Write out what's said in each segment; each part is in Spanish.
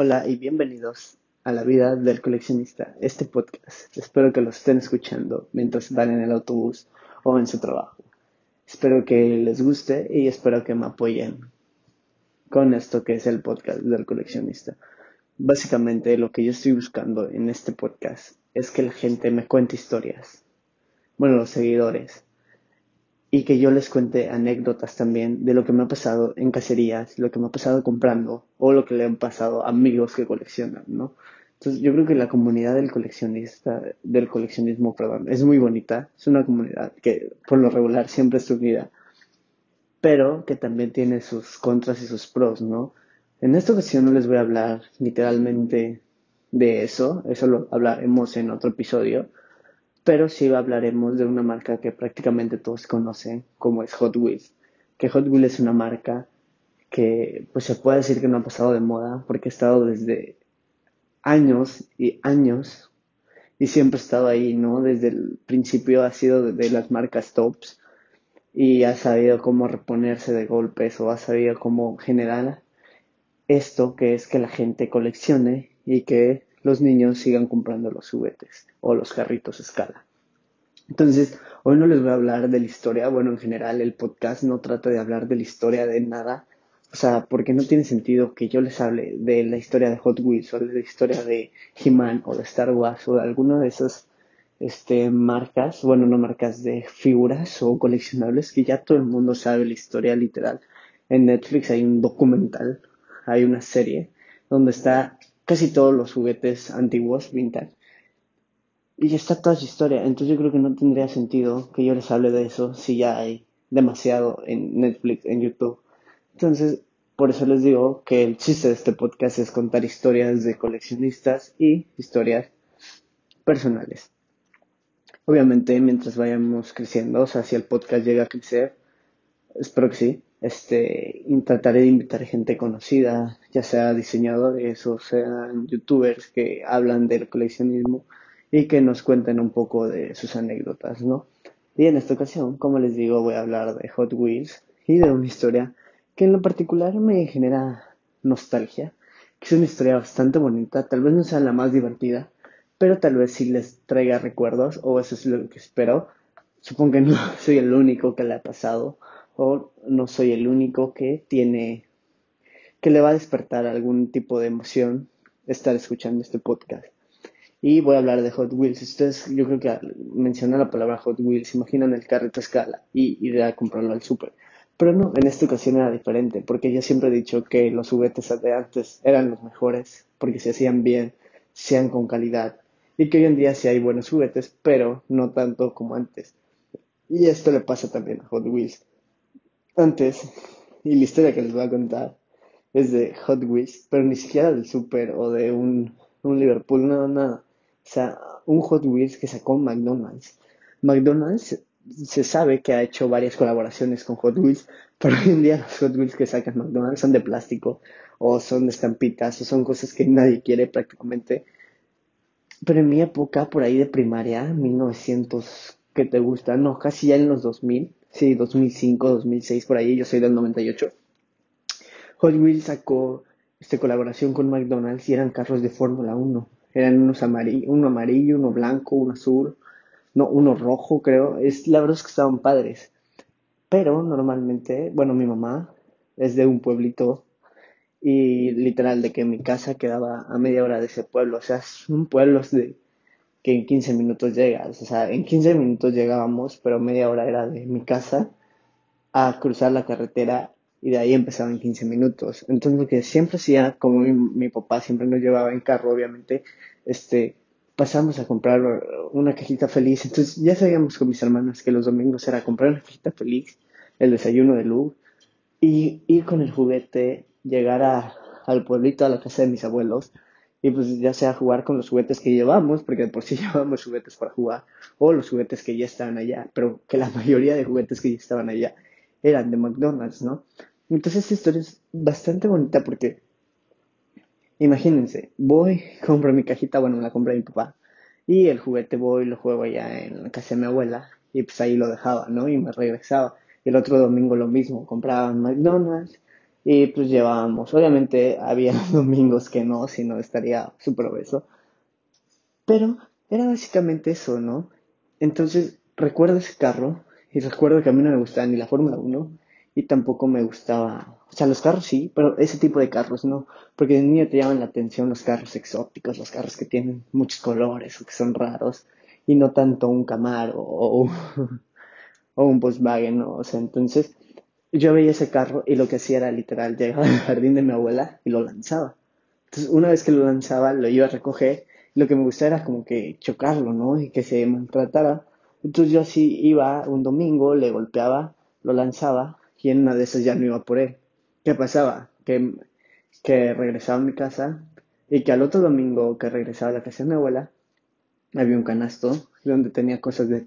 Hola y bienvenidos a la vida del coleccionista, este podcast. Espero que lo estén escuchando mientras van en el autobús o en su trabajo. Espero que les guste y espero que me apoyen con esto que es el podcast del coleccionista. Básicamente lo que yo estoy buscando en este podcast es que la gente me cuente historias. Bueno, los seguidores y que yo les cuente anécdotas también de lo que me ha pasado en cacerías, lo que me ha pasado comprando o lo que le han pasado a amigos que coleccionan, ¿no? Entonces yo creo que la comunidad del coleccionista, del coleccionismo, perdón, es muy bonita, es una comunidad que por lo regular siempre es unida, pero que también tiene sus contras y sus pros, ¿no? En esta ocasión no les voy a hablar literalmente de eso, eso lo hablaremos en otro episodio, pero sí hablaremos de una marca que prácticamente todos conocen, como es Hot Wheels. Que Hot Wheels es una marca que pues se puede decir que no ha pasado de moda porque ha estado desde años y años y siempre ha estado ahí, ¿no? Desde el principio ha sido de las marcas tops y ha sabido cómo reponerse de golpes o ha sabido cómo generar esto que es que la gente coleccione y que los niños sigan comprando los juguetes o los carritos a escala. Entonces, hoy no les voy a hablar de la historia, bueno, en general el podcast no trata de hablar de la historia de nada, o sea, porque no tiene sentido que yo les hable de la historia de Hot Wheels o de la historia de He-Man o de Star Wars o de alguna de esas este, marcas, bueno, no marcas de figuras o coleccionables que ya todo el mundo sabe la historia literal. En Netflix hay un documental, hay una serie donde está casi todos los juguetes antiguos, vintage. Y está toda su historia. Entonces yo creo que no tendría sentido que yo les hable de eso si ya hay demasiado en Netflix, en YouTube. Entonces, por eso les digo que el chiste de este podcast es contar historias de coleccionistas y historias personales. Obviamente, mientras vayamos creciendo, o sea, si el podcast llega a crecer, espero que sí, este, trataré de invitar gente conocida, ya sea diseñadores o sean youtubers que hablan del coleccionismo y que nos cuenten un poco de sus anécdotas, ¿no? Y en esta ocasión, como les digo, voy a hablar de Hot Wheels y de una historia que en lo particular me genera nostalgia, que es una historia bastante bonita, tal vez no sea la más divertida, pero tal vez sí les traiga recuerdos, o eso es lo que espero. Supongo que no soy el único que le ha pasado, o no soy el único que tiene, que le va a despertar algún tipo de emoción estar escuchando este podcast. Y voy a hablar de Hot Wheels. Ustedes, yo creo que al mencionar la palabra Hot Wheels, imaginan el carrito a escala y ir a comprarlo al súper. Pero no, en esta ocasión era diferente, porque yo siempre he dicho que los juguetes de antes eran los mejores, porque se hacían bien, se hacían con calidad, y que hoy en día sí hay buenos juguetes, pero no tanto como antes. Y esto le pasa también a Hot Wheels antes, y la historia que les voy a contar es de Hot Wheels, pero ni siquiera del Super o de un, un Liverpool, nada, nada. O sea, un Hot Wheels que sacó McDonald's. McDonald's se sabe que ha hecho varias colaboraciones con Hot Wheels, pero hoy en día los Hot Wheels que sacan McDonald's son de plástico o son de estampitas o son cosas que nadie quiere prácticamente. Pero en mi época, por ahí de primaria, 1900, ¿qué te gusta? No, casi ya en los 2000, sí, 2005, 2006, por ahí, yo soy del 98. Hot Wheels sacó esta colaboración con McDonald's y eran carros de Fórmula 1. Eran unos amarillo, uno amarillo, uno blanco, uno azul, no, uno rojo, creo. Es, la verdad es que estaban padres. Pero normalmente, bueno, mi mamá es de un pueblito y literal de que mi casa quedaba a media hora de ese pueblo. O sea, es un pueblo de que en 15 minutos llegas. O sea, en 15 minutos llegábamos, pero media hora era de mi casa a cruzar la carretera y de ahí empezaba en 15 minutos. Entonces lo que siempre hacía, como mi, papá siempre nos llevaba en carro, obviamente, este, pasamos a comprar una cajita feliz. Entonces ya sabíamos con mis hermanas que los domingos era comprar una cajita feliz, el desayuno de luz, y ir con el juguete, llegar a, al pueblito, a la casa de mis abuelos, y pues ya sea jugar con los juguetes que llevamos, porque por sí llevamos juguetes para jugar, o los juguetes que ya estaban allá, pero que la mayoría de juguetes que ya estaban allá eran de McDonald's, ¿no? Entonces esta historia es bastante bonita porque, imagínense, voy, compro mi cajita, bueno, la compré mi papá, y el juguete voy, lo juego allá en la casa de mi abuela, y pues ahí lo dejaba, ¿no? Y me regresaba. El otro domingo lo mismo, compraba en McDonald's, y pues llevábamos, obviamente había domingos que no, si no estaría súper obeso, pero era básicamente eso, ¿no? Entonces recuerdo ese carro y recuerdo que a mí no me gustaba ni la Fórmula 1 y tampoco me gustaba, o sea, los carros sí, pero ese tipo de carros no, porque de niño te llaman la atención los carros exóticos, los carros que tienen muchos colores o que son raros y no tanto un Camaro o, o un Volkswagen, ¿no? O sea, entonces yo veía ese carro y lo que hacía era literal, llegaba al jardín de mi abuela y lo lanzaba. Entonces, una vez que lo lanzaba, lo iba a recoger. Lo que me gustaba era como que chocarlo, ¿no? Y que se maltratara. Entonces yo así iba un domingo, le golpeaba, lo lanzaba y en una de esas ya no iba por él. ¿Qué pasaba? Que, que regresaba a mi casa y que al otro domingo que regresaba a la casa de mi abuela, había un canasto donde tenía cosas de,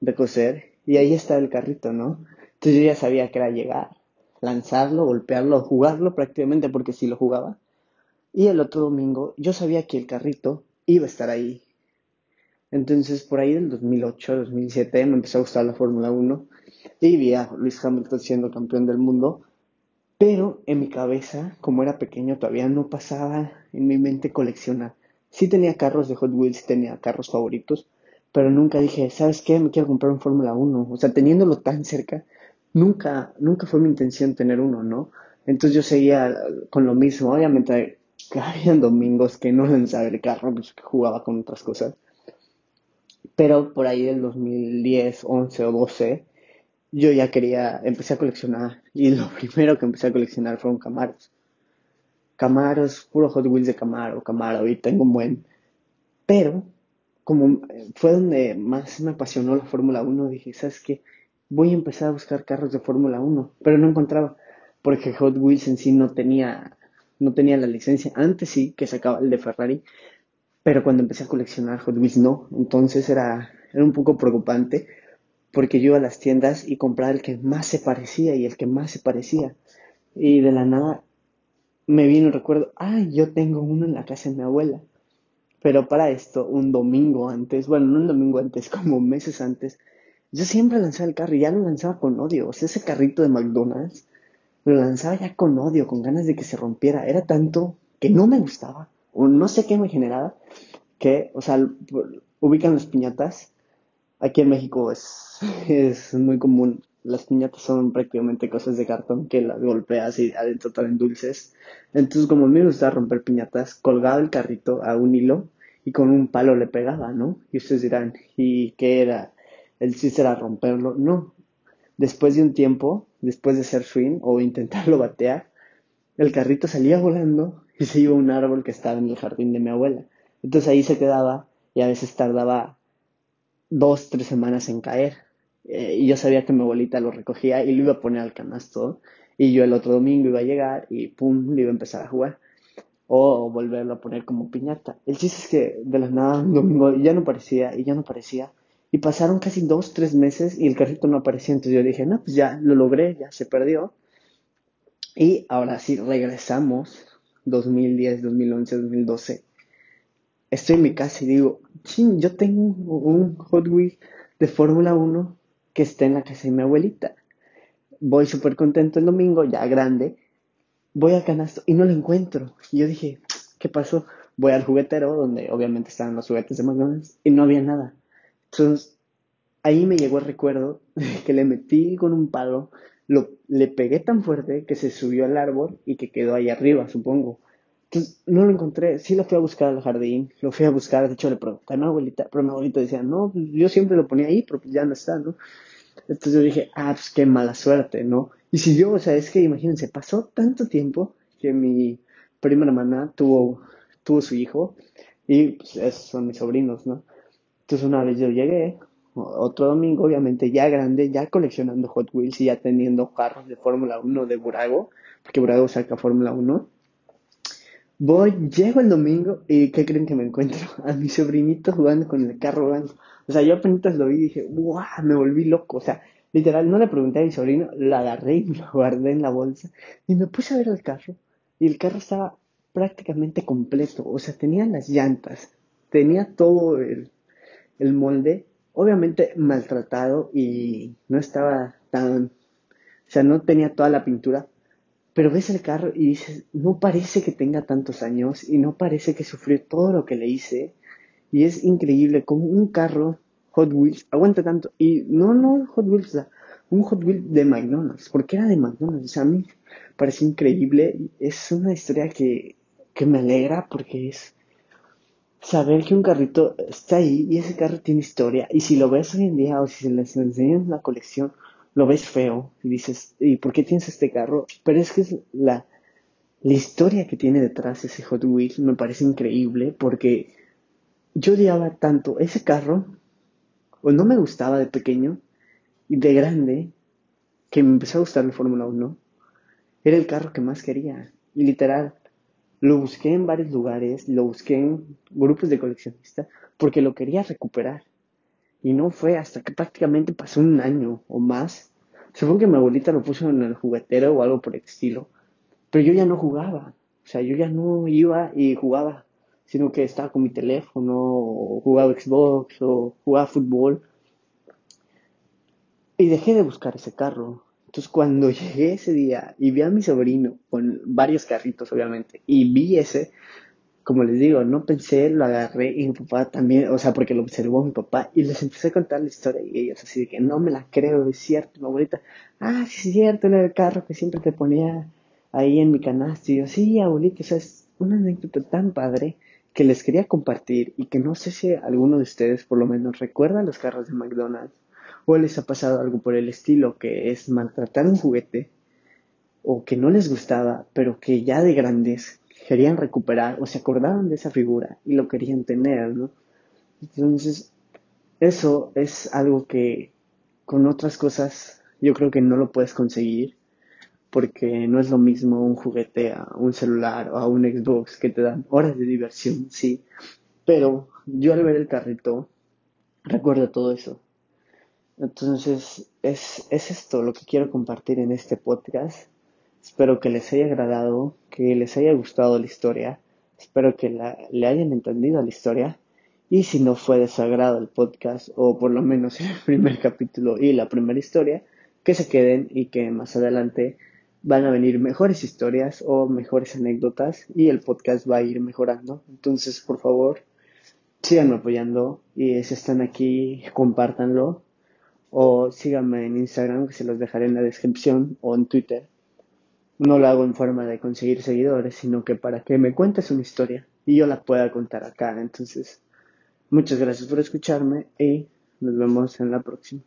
de coser y ahí estaba el carrito, ¿no? Entonces yo ya sabía que era llegar, lanzarlo, golpearlo, jugarlo prácticamente porque si lo jugaba. Y el otro domingo yo sabía que el carrito iba a estar ahí. Entonces por ahí del 2008, 2007 me empezó a gustar la Fórmula 1 y vi a Luis Hamilton siendo campeón del mundo. Pero en mi cabeza, como era pequeño, todavía no pasaba en mi mente coleccionar. Sí tenía carros de Hot Wheels, tenía carros favoritos, pero nunca dije, ¿sabes qué? Me quiero comprar un Fórmula 1. O sea, teniéndolo tan cerca, nunca, nunca fue mi intención tener uno, ¿no? Entonces yo seguía con lo mismo. Obviamente había domingos que no lanzaba el carro, pues que jugaba con otras cosas. Pero por ahí del 2010, 11 o 12, yo ya quería, empecé a coleccionar. Y lo primero que empecé a coleccionar fueron Camaros. Camaros, puro Hot Wheels de Camaro, Camaro, y tengo un buen. Pero, como fue donde más me apasionó la Fórmula 1, dije, ¿sabes qué? Voy a empezar a buscar carros de Fórmula 1, pero no encontraba, porque Hot Wheels en sí no tenía, no tenía la licencia. Antes sí, que sacaba el de Ferrari, pero cuando empecé a coleccionar Hot Wheels no, entonces era, era un poco preocupante, porque yo iba a las tiendas y compraba el que más se parecía y el que más se parecía. Y de la nada me vino el recuerdo, ah, yo tengo uno en la casa de mi abuela. Pero para esto, un domingo antes, bueno, no un domingo antes, como meses antes, yo siempre lanzaba el carro y ya lo lanzaba con odio. O sea, ese carrito de McDonald's lo lanzaba ya con odio, con ganas de que se rompiera. Era tanto que no me gustaba, o no sé qué me generaba, que, o sea, ubican las piñatas. Aquí en México es, es muy común. Las piñatas son prácticamente cosas de cartón que las golpeas y adentro traen dulces. Entonces, como a mí me gustaba romper piñatas, colgaba el carrito a un hilo y con un palo le pegaba, ¿no? Y ustedes dirán, ¿y qué era? El chiste era romperlo. No. Después de un tiempo, después de hacer swing o intentarlo batear, el carrito salía volando y se iba a un árbol que estaba en el jardín de mi abuela. Entonces ahí se quedaba y a veces tardaba dos, tres semanas en caer. Eh, y yo sabía que mi abuelita lo recogía y lo iba a poner al canasto. Y yo el otro domingo iba a llegar y pum, le iba a empezar a jugar. O volverlo a poner como piñata. El chiste es que de la nada un domingo ya no parecía y ya no parecía. Y pasaron casi dos, tres meses y el carrito no aparecía. Entonces yo dije, no, pues ya lo logré, ya se perdió. Y ahora sí, regresamos, 2010, 2011, 2012. Estoy en mi casa y digo, ching, yo tengo un Hot Wheels de Fórmula 1 que está en la casa de mi abuelita. Voy súper contento el domingo, ya grande. Voy al canasto y no lo encuentro. Y yo dije, ¿qué pasó? Voy al juguetero, donde obviamente estaban los juguetes de McDonald's, y no había nada. Entonces, ahí me llegó el recuerdo que le metí con un palo, lo, le pegué tan fuerte que se subió al árbol y que quedó ahí arriba, supongo. Entonces, no lo encontré, sí lo fui a buscar al jardín, lo fui a buscar, de hecho le pregunté a mi abuelita, pero mi abuelita decía, no, pues, yo siempre lo ponía ahí, pero pues ya no está, ¿no? Entonces yo dije, ah, pues qué mala suerte, ¿no? Y si yo, o sea, es que imagínense, pasó tanto tiempo que mi prima hermana tuvo, tuvo su hijo y pues esos son mis sobrinos, ¿no? Entonces una vez yo llegué, otro domingo, obviamente ya grande, ya coleccionando Hot Wheels y ya teniendo carros de Fórmula 1 de Burago, porque Burago saca Fórmula 1. Voy, llego el domingo y ¿qué creen que me encuentro? A mi sobrinito jugando con el carro blanco. O sea, yo apenas lo vi y dije, ¡guau! Me volví loco. O sea, literal, no le pregunté a mi sobrino, lo agarré y lo guardé en la bolsa y me puse a ver el carro. Y el carro estaba prácticamente completo. O sea, tenía las llantas, tenía todo el, el molde, obviamente maltratado y no estaba tan, o sea, no tenía toda la pintura, Pero ves el carro y dices, no parece que tenga tantos años y no parece que sufrió todo lo que le hice. Y es increíble como un carro Hot Wheels aguanta tanto. Y no, no Hot Wheels, un Hot Wheels de McDonald's. porque era de McDonald's? O sea, a mí parece increíble. Es una historia que, que me alegra porque es saber que un carrito está ahí y ese carro tiene historia. Y si lo ves hoy en día o si se les enseñan en la colección, lo ves feo y dices, ¿y por qué tienes este carro? Pero es que es la, la historia que tiene detrás ese Hot Wheels me parece increíble porque yo odiaba tanto ese carro, o no me gustaba de pequeño, y de grande, que me empezó a gustar la Fórmula 1, era el carro que más quería. Literal, lo busqué en varios lugares, lo busqué en grupos de coleccionistas, porque lo quería recuperar. Y no fue hasta que prácticamente pasó un año o más. Supongo que mi abuelita lo puso en el juguetero o algo por el estilo. Pero yo ya no jugaba. O sea, yo ya no iba y jugaba. Sino que estaba con mi teléfono, o jugaba Xbox, o jugaba fútbol. Y dejé de buscar ese carro. Entonces cuando llegué ese día y vi a mi sobrino con varios carritos obviamente y vi ese, como les digo, no pensé, lo agarré y mi papá también, o sea, porque lo observó mi papá y les empecé a contar la historia y ellos así de que no me la creo, es cierto, mi abuelita, ah, sí es cierto, era el carro que siempre te ponía ahí en mi canasta y yo, sí, abuelita, o sea, es una anécdota tan padre que les quería compartir y que no sé si alguno de ustedes por lo menos recuerda los carros de McDonald's o les ha pasado algo por el estilo, que es maltratar un juguete o que no les gustaba, pero que ya de grandes querían recuperar o se acordaban de esa figura y lo querían tener, ¿no? Entonces, eso es algo que con otras cosas yo creo que no lo puedes conseguir porque no es lo mismo un juguete a un celular o a un Xbox que te dan horas de diversión, sí. Pero yo al ver el carrito recuerdo todo eso. Entonces, es, es esto lo que quiero compartir en este podcast. Espero que les haya agradado, que les haya gustado la historia. Espero que la, le hayan entendido la historia. Y si no fue de su agrado el podcast, o por lo menos el primer capítulo y la primera historia, que se queden y que más adelante van a venir mejores historias o mejores anécdotas y el podcast va a ir mejorando. Entonces, por favor, síganme apoyando y si están aquí, compártanlo o síganme en Instagram, que se los dejaré en la descripción, o en Twitter no lo hago en forma de conseguir seguidores, sino que para que me cuentes una historia y yo la pueda contar acá. Entonces, muchas gracias por escucharme y nos vemos en la próxima.